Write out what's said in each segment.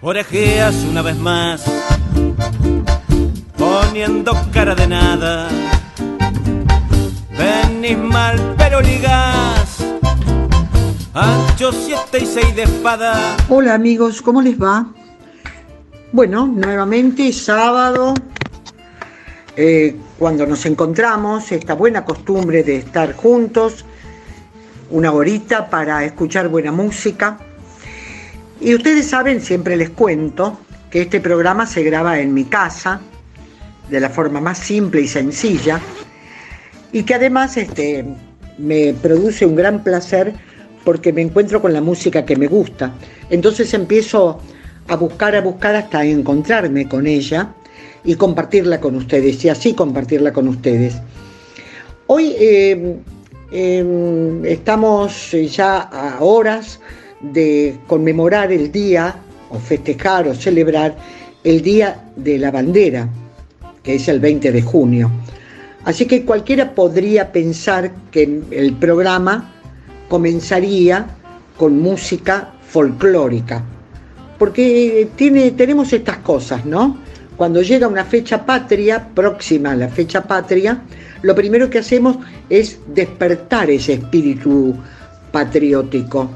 orejeas una vez más, poniendo cara de nada. Venís mal, pero ligás, ancho siete y seis de espada. Hola amigos, ¿cómo les va? Bueno, nuevamente sábado, eh, cuando nos encontramos, esta buena costumbre de estar juntos, una horita para escuchar buena música y ustedes saben, siempre les cuento, que este programa se graba en mi casa, de la forma más simple y sencilla, y que además este, me produce un gran placer porque me encuentro con la música que me gusta. Entonces empiezo a buscar, a buscar hasta encontrarme con ella y compartirla con ustedes, y así compartirla con ustedes. Hoy eh, em, estamos ya a horas de conmemorar el día, o festejar o celebrar el Día de la Bandera, que es el 20 de junio. Así que cualquiera podría pensar que el programa comenzaría con música folclórica, porque tiene, tenemos estas cosas, ¿no? Cuando llega una fecha patria, próxima a la fecha patria, lo primero que hacemos es despertar ese espíritu patriótico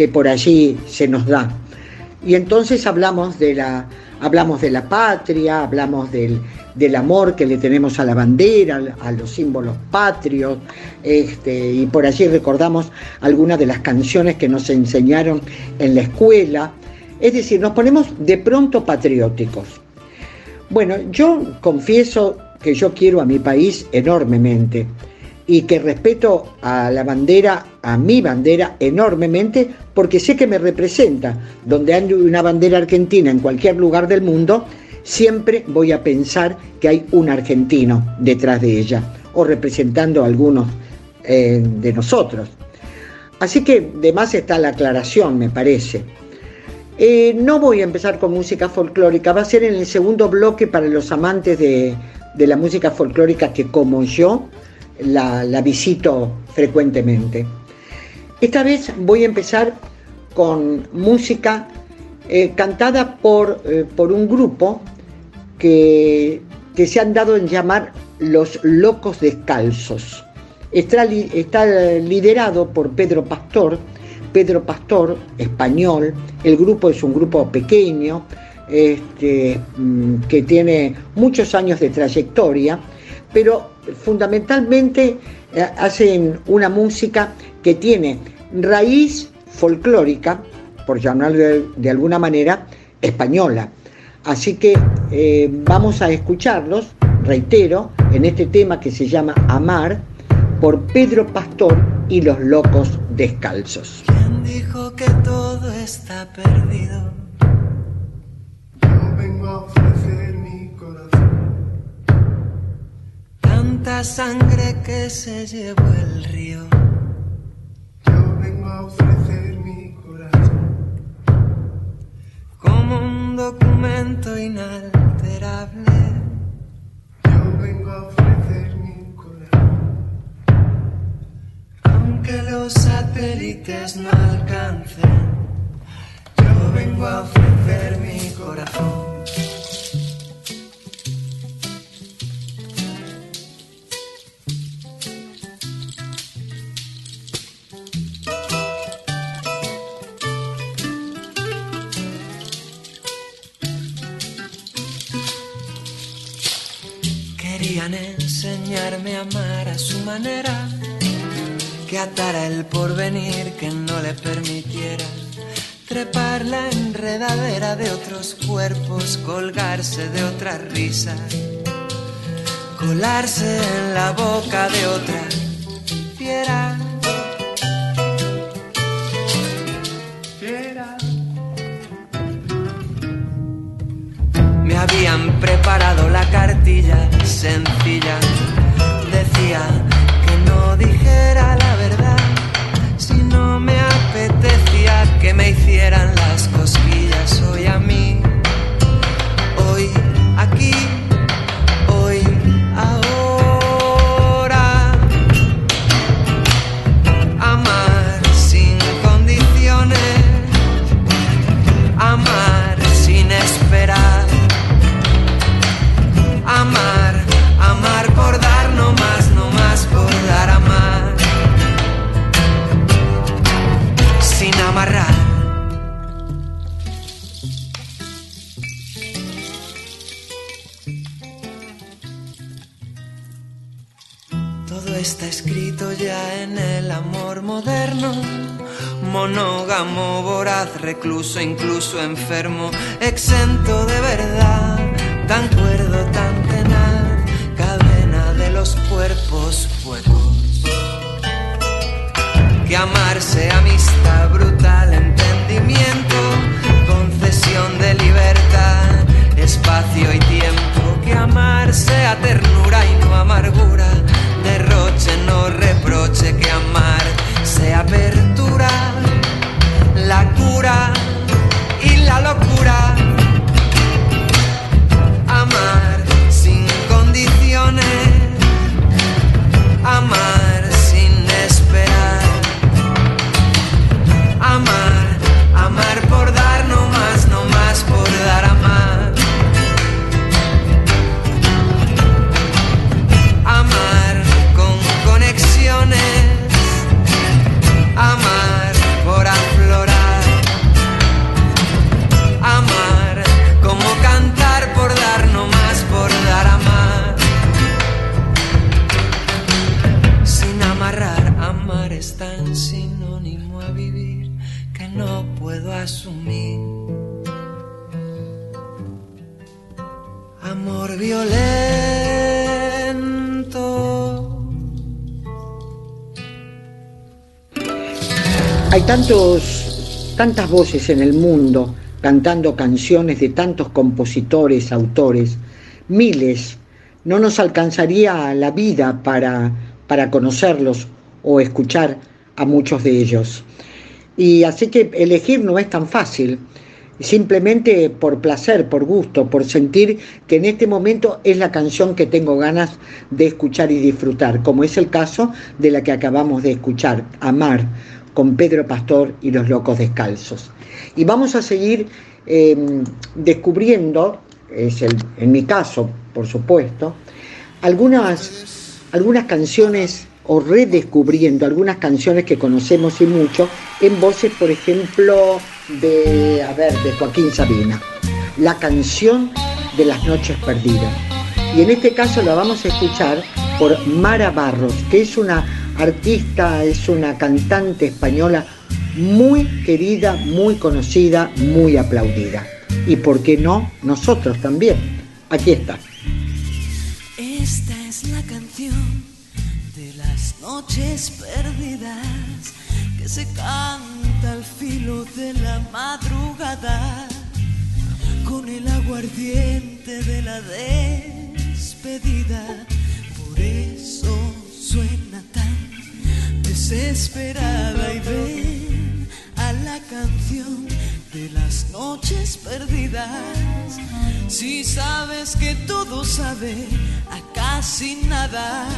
que por allí se nos da. Y entonces hablamos de la, hablamos de la patria, hablamos del, amor que le tenemos a la bandera, a los símbolos patrios, este, y por allí recordamos algunas de las canciones que nos enseñaron en la escuela. Es decir, nos ponemos de pronto patrióticos. Bueno, yo confieso que yo quiero a mi país enormemente y que respeto a la bandera, a mi bandera enormemente, porque sé que me representa. Donde hay una bandera argentina en cualquier lugar del mundo, siempre voy a pensar que hay un argentino detrás de ella, o representando a algunos eh, de nosotros. Así que de más está la aclaración, me parece. Eh, no voy a empezar con música folclórica, va a ser en el segundo bloque para los amantes de, de la música folclórica que como yo la, visito frecuentemente. Esta vez voy a empezar con música eh, cantada por, eh, por, un grupo que, que, se han dado en llamar Los Locos Descalzos. Está, está, liderado por Pedro Pastor, Pedro Pastor, español, el grupo es un grupo pequeño, este, mm, que tiene muchos años de trayectoria, pero fundamentalmente eh, hacen una música que tiene raíz folclórica, por llamarlo de, alguna manera, española. Así que eh, vamos a escucharlos, reitero, en este tema que se llama Amar, por Pedro Pastor y los Locos Descalzos. ¿Quién dijo que todo está perdido? Tanta sangre que se llevó el río. Yo vengo a ofrecer mi corazón como un documento inalterable. Yo vengo a ofrecer mi corazón. Aunque los satélites no alcancen, yo vengo a ofrecer mi corazón. Otros cuerpos, colgarse de otra risa, colarse en la boca de otra fiera. Me habían preparado la cartilla sencilla. Decía que no dijera la verdad si no me apetecía que me hicieran las cosquillas hoy a mí. Aquí, está escrito ya en el amor moderno. Monógamo, voraz, recluso, incluso enfermo, exento de verdad, tan cuerdo, tan tenaz, cadena de los cuerpos fuegos. Que amarse, amistad, brutal entendimiento, concesión de libertad, espacio y tiempo. Que amarse a ternura y no amargura no reproche, que amar sea apertura, la cura tantas voces en el mundo cantando canciones de tantos compositores, autores, miles. No nos alcanzaría la vida para, para conocerlos o escuchar a muchos de ellos. Y así que elegir no es tan fácil, simplemente por placer, por gusto, por sentir que en este momento es la canción que tengo ganas de escuchar y disfrutar, como es el caso de la que acabamos de escuchar, Amar, con Pedro Pastor y los Locos Descalzos. Y vamos a seguir eh, descubriendo, es el, en mi caso, por supuesto, algunas, algunas canciones o redescubriendo algunas canciones que conocemos y mucho en voces, por ejemplo, de, a ver, de Joaquín Sabina, la canción de las noches perdidas. Y en este caso la vamos a escuchar por Mara Barros, que es una artista, es una cantante española muy querida, muy conocida, muy aplaudida. Y por qué no, nosotros también. Aquí está. Esta es la canción de las noches perdidas que se canta al filo de la madrugada con el aguardiente de la despedida. Por eso suena tan desesperada y ven a la canción de las noches perdidas. Si sabes que todo sabe a casi nada,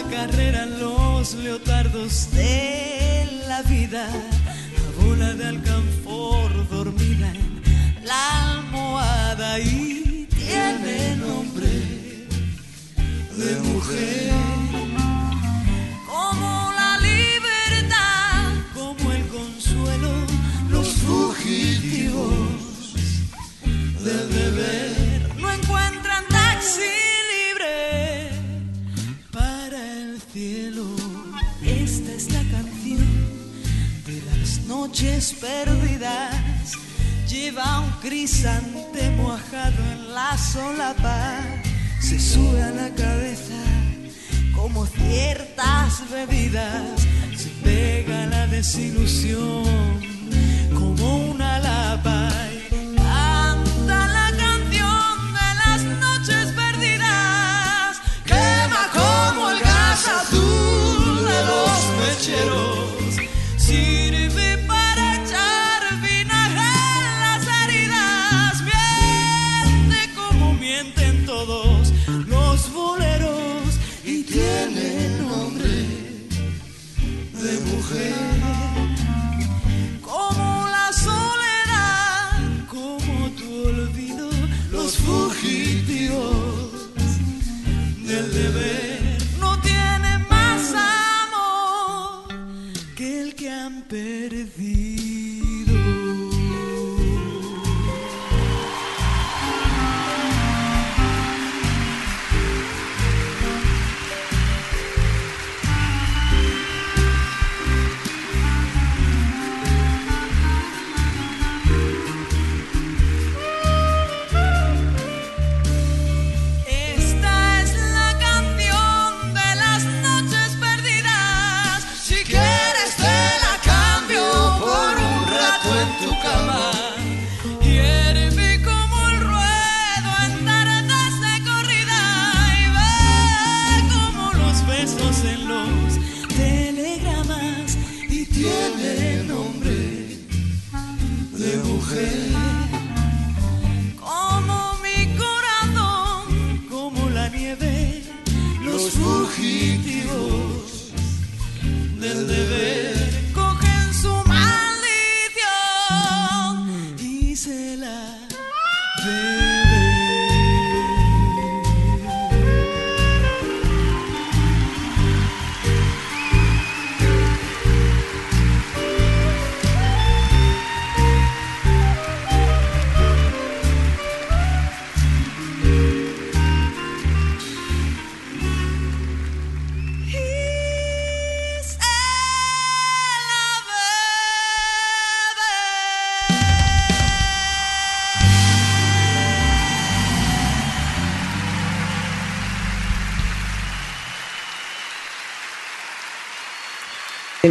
acarreran los leotardos de la vida, a bola de alcanfor dormida en la almohada y tiene nombre de mujer. Noches perdidas. Lleva un crisantemo ajado en la solapa, se sube a la cabeza como ciertas bebidas, se pega la desilusión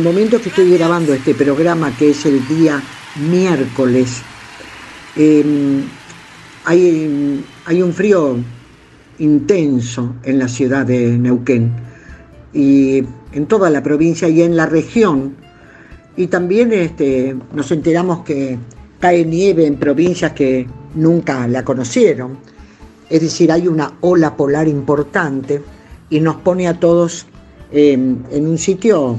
momento que estoy grabando este programa, que es el día miércoles, em, hay, hay un frío intenso en la ciudad de Neuquén y en toda la provincia y en la región. Y también este, nos enteramos que cae nieve en provincias que nunca la conocieron. Es decir, hay una ola polar importante y nos pone a todos en un sitio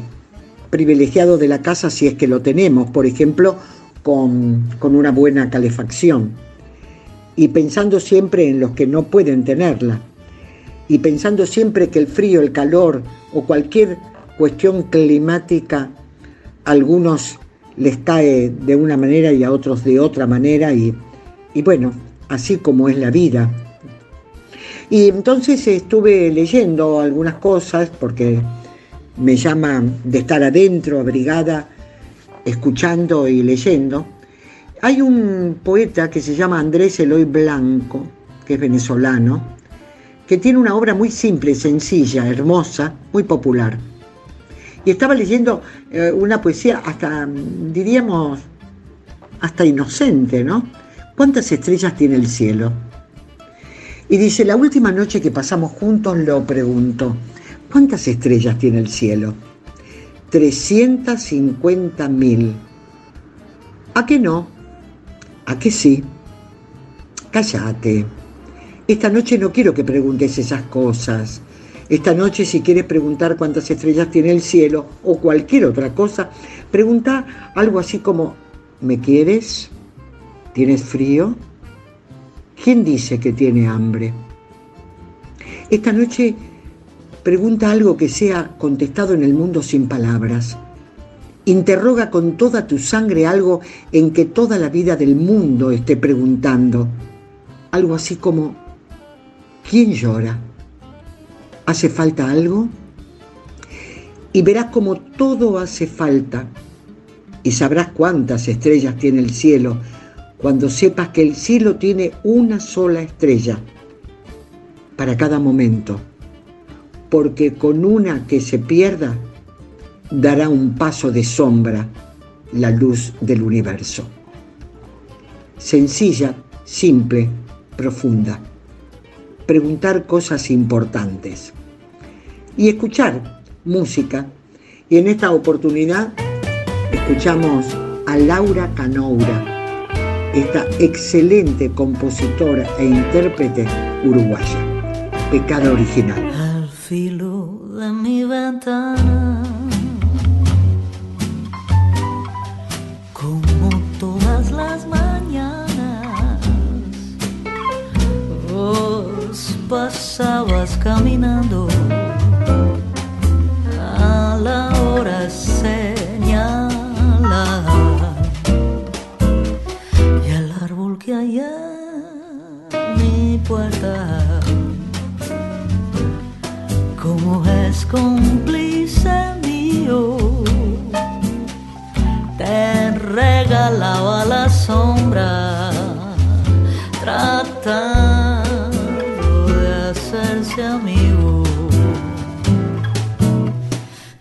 privilegiado de la casa si es que lo tenemos, por ejemplo, con, una buena calefacción. Y pensando siempre en los que no pueden tenerla. Y pensando siempre que el frío, el calor o cualquier cuestión climática, a algunos les cae de una manera y a otros de otra manera. Y, y bueno, así como es la vida. Y entonces estuve leyendo algunas cosas porque me llama de estar adentro, abrigada, escuchando y leyendo. Hay un poeta que se llama Andrés Eloy Blanco, que es venezolano, que tiene una obra muy simple, sencilla, hermosa, muy popular. Y estaba leyendo eh, una poesía hasta, diríamos, hasta inocente, ¿no? ¿Cuántas estrellas tiene el cielo? Y dice, la última noche que pasamos juntos lo pregunto, ¿Cuántas estrellas tiene el cielo? 350.000. ¿A qué no? ¿A qué sí? Cállate. Esta noche no quiero que preguntes esas cosas. Esta noche si quieres preguntar cuántas estrellas tiene el cielo o cualquier otra cosa, pregunta algo así como, ¿me quieres? ¿Tienes frío? ¿Quién dice que tiene hambre? Esta noche Pregunta algo que sea contestado en el mundo sin palabras. Interroga con toda tu sangre algo en que toda la vida del mundo esté preguntando. Algo así como, ¿quién llora? ¿Hace falta algo? Y verás como todo hace falta. Y sabrás cuántas estrellas tiene el cielo cuando sepas que el cielo tiene una sola estrella para cada momento porque con una que se pierda dará un paso de sombra la luz del universo. Sencilla, simple, profunda. Preguntar cosas importantes. Y escuchar música. Y en esta oportunidad escuchamos a Laura Canoura, esta excelente compositora e intérprete uruguaya. Pecado original filo de mi ventana. Como todas las mañanas, vos pasabas caminando a la hora amigo.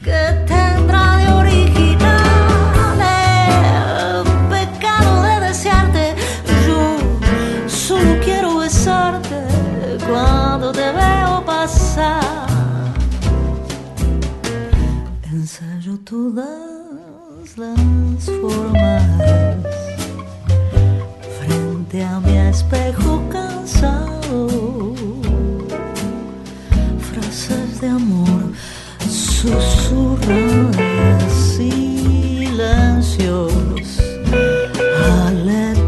¿Qué tendrá de original el pecado de desearte? Yo solo quiero besarte cuando te veo pasar. todas las formas espejo cansado. De amor susurradas, silencios aletargados.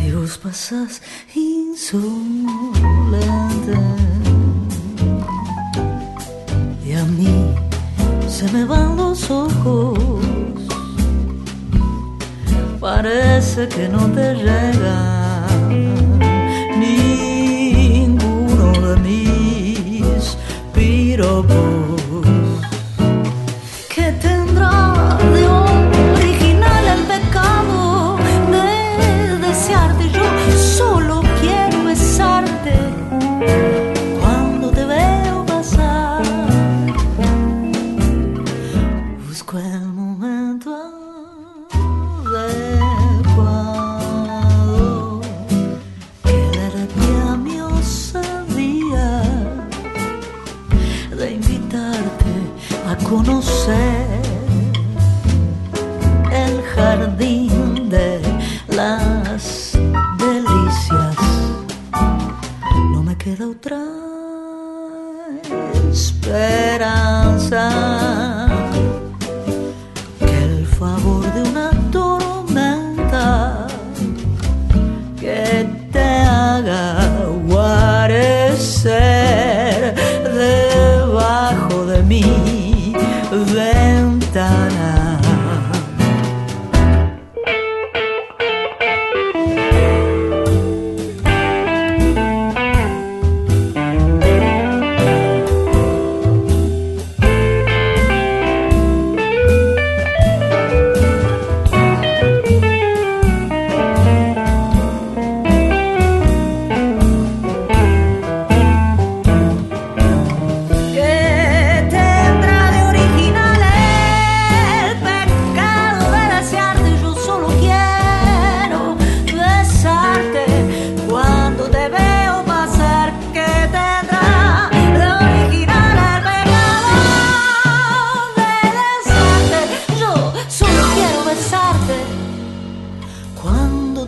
Y vos pasas insolente. Y a mí se me van los ojos. Parece que no te llega piropos. ¿Qué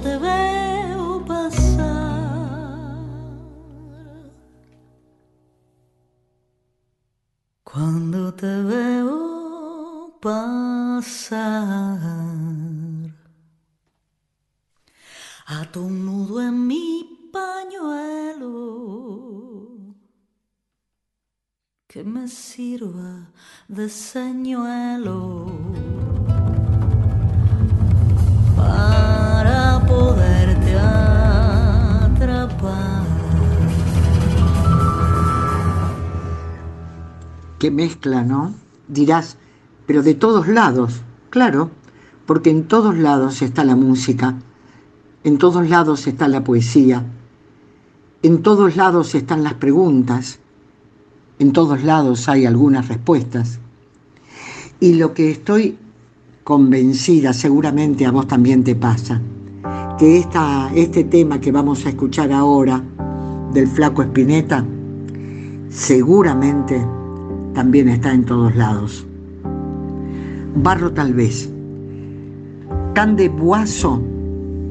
te veo pasar. Cuando te veo pasar, ato un nudo en mi pañuelo. Que me sirva de señuelo Qué mezcla, ¿no? Dirás, pero de todos lados, claro, porque en todos lados está la música, en todos lados está la poesía, en todos lados están las preguntas, en todos lados hay algunas respuestas. Y lo que estoy convencida, seguramente a vos también te pasa, que esta, este tema que vamos a escuchar ahora del flaco Espineta, seguramente también está en todos lados. Barro tal vez. Cande Buazo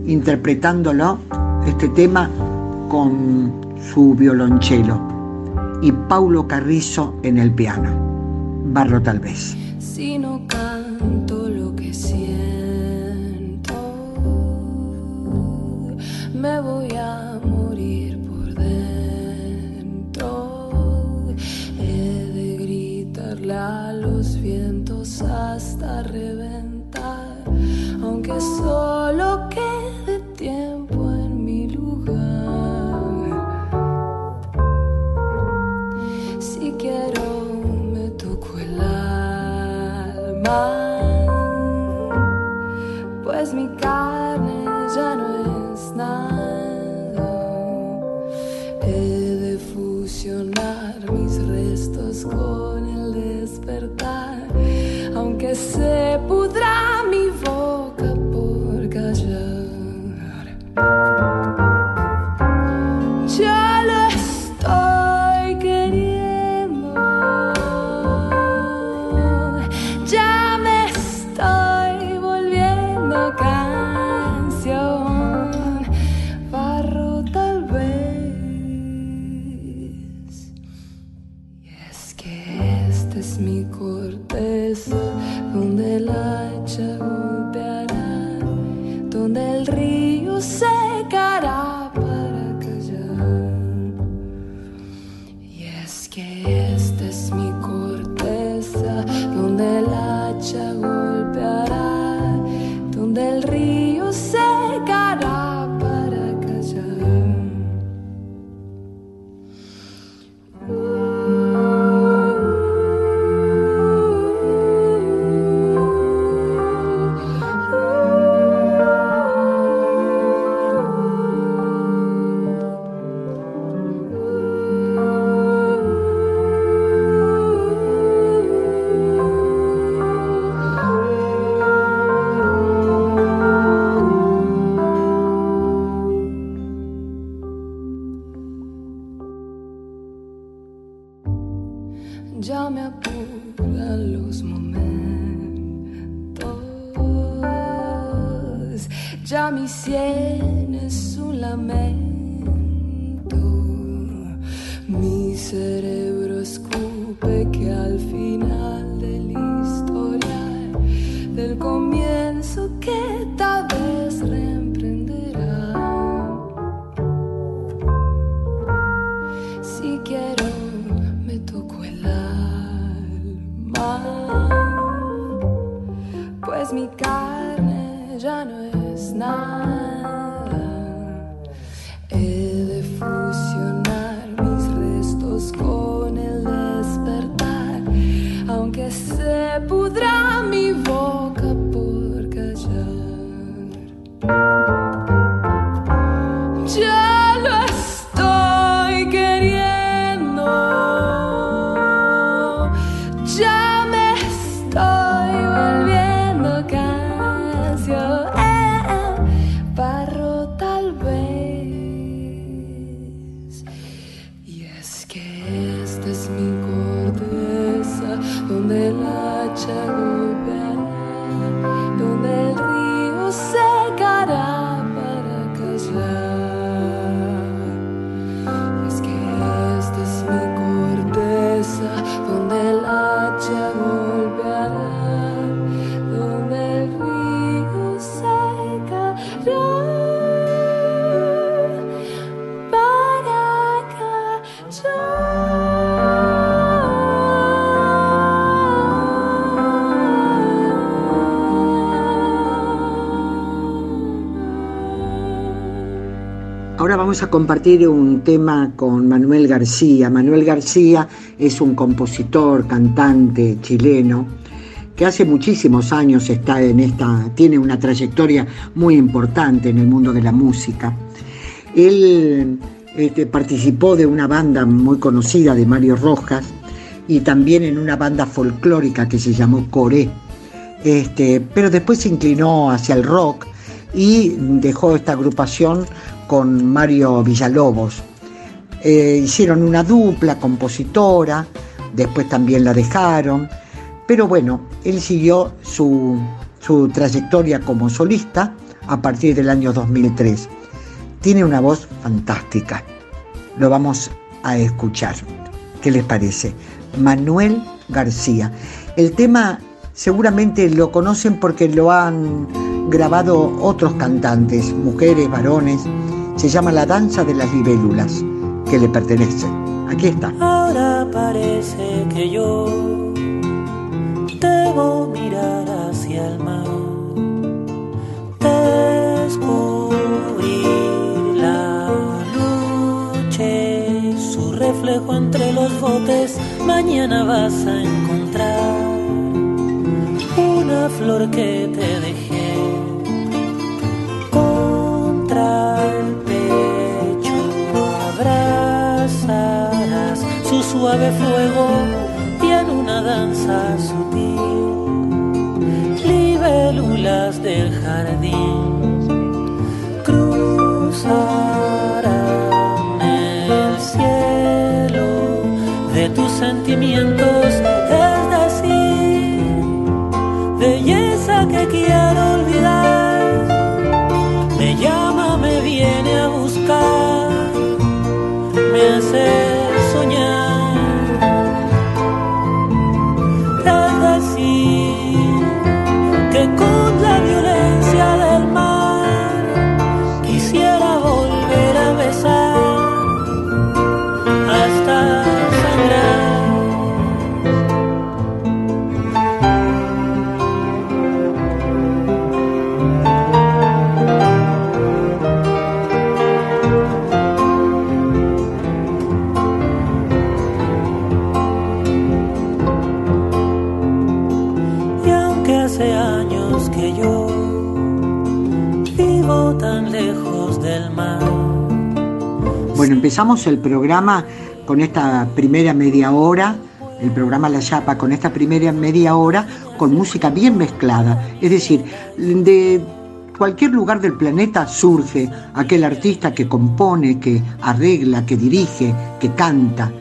interpretándolo, este tema, con su violonchelo. Y Paulo Carrizo en el piano. Barro tal vez. Si no canto lo que siento, me voy a hasta reventar, aunque solo Este es mi corteza donde la Ya me apuran los momentos, ya mi sien es un lamento, mi cerebro se vamos a compartir un tema con Manuel García. Manuel García es un compositor, cantante chileno que hace muchísimos años está en esta, tiene una trayectoria muy importante en el mundo de la música. Él este, participó de una banda muy conocida de Mario Rojas y también en una banda folclórica que se llamó Coré. Este, pero después se inclinó hacia el rock y dejó esta agrupación con Mario Villalobos. Eh, hicieron una dupla compositora, después también la dejaron, pero bueno, él siguió su, su trayectoria como solista a partir del año 2003. Tiene una voz fantástica, lo vamos a escuchar. ¿Qué les parece? Manuel García. El tema seguramente lo conocen porque lo han grabado otros cantantes, mujeres, varones. Se llama La Danza de las Libélulas, que le pertenece. Aquí está. Ahora parece que yo debo mirar hacia el mar, descubrir la noche, su reflejo entre los botes. Mañana vas a encontrar una flor que te dejé contra su suave fuego en una danza sutil, libélulas del jardín cruzarán el cielo de tus sentimientos, El programa con esta primera media hora, el programa La Chapa, con esta primera media hora con música bien mezclada. Es decir, de cualquier lugar del planeta surge aquel artista que compone, que arregla, que dirige, que canta,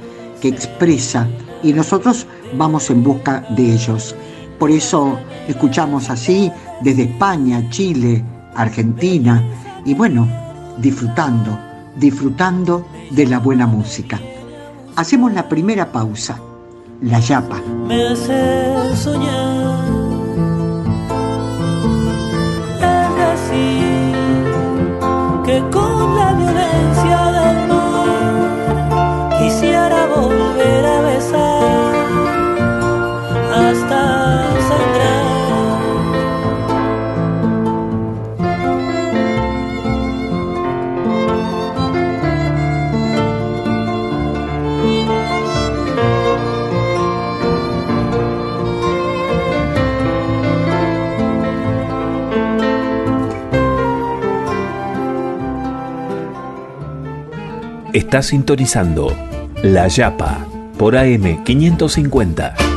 que expresa, y nosotros vamos en busca de ellos. Por eso escuchamos así desde España, Chile, Argentina, y bueno, disfrutando, disfrutando de la buena música. Hacemos la primera pausa, la yapa. Me hace soñar que con la violencia del mar quisiera volver a Está sintonizando La Yapa por AM 550.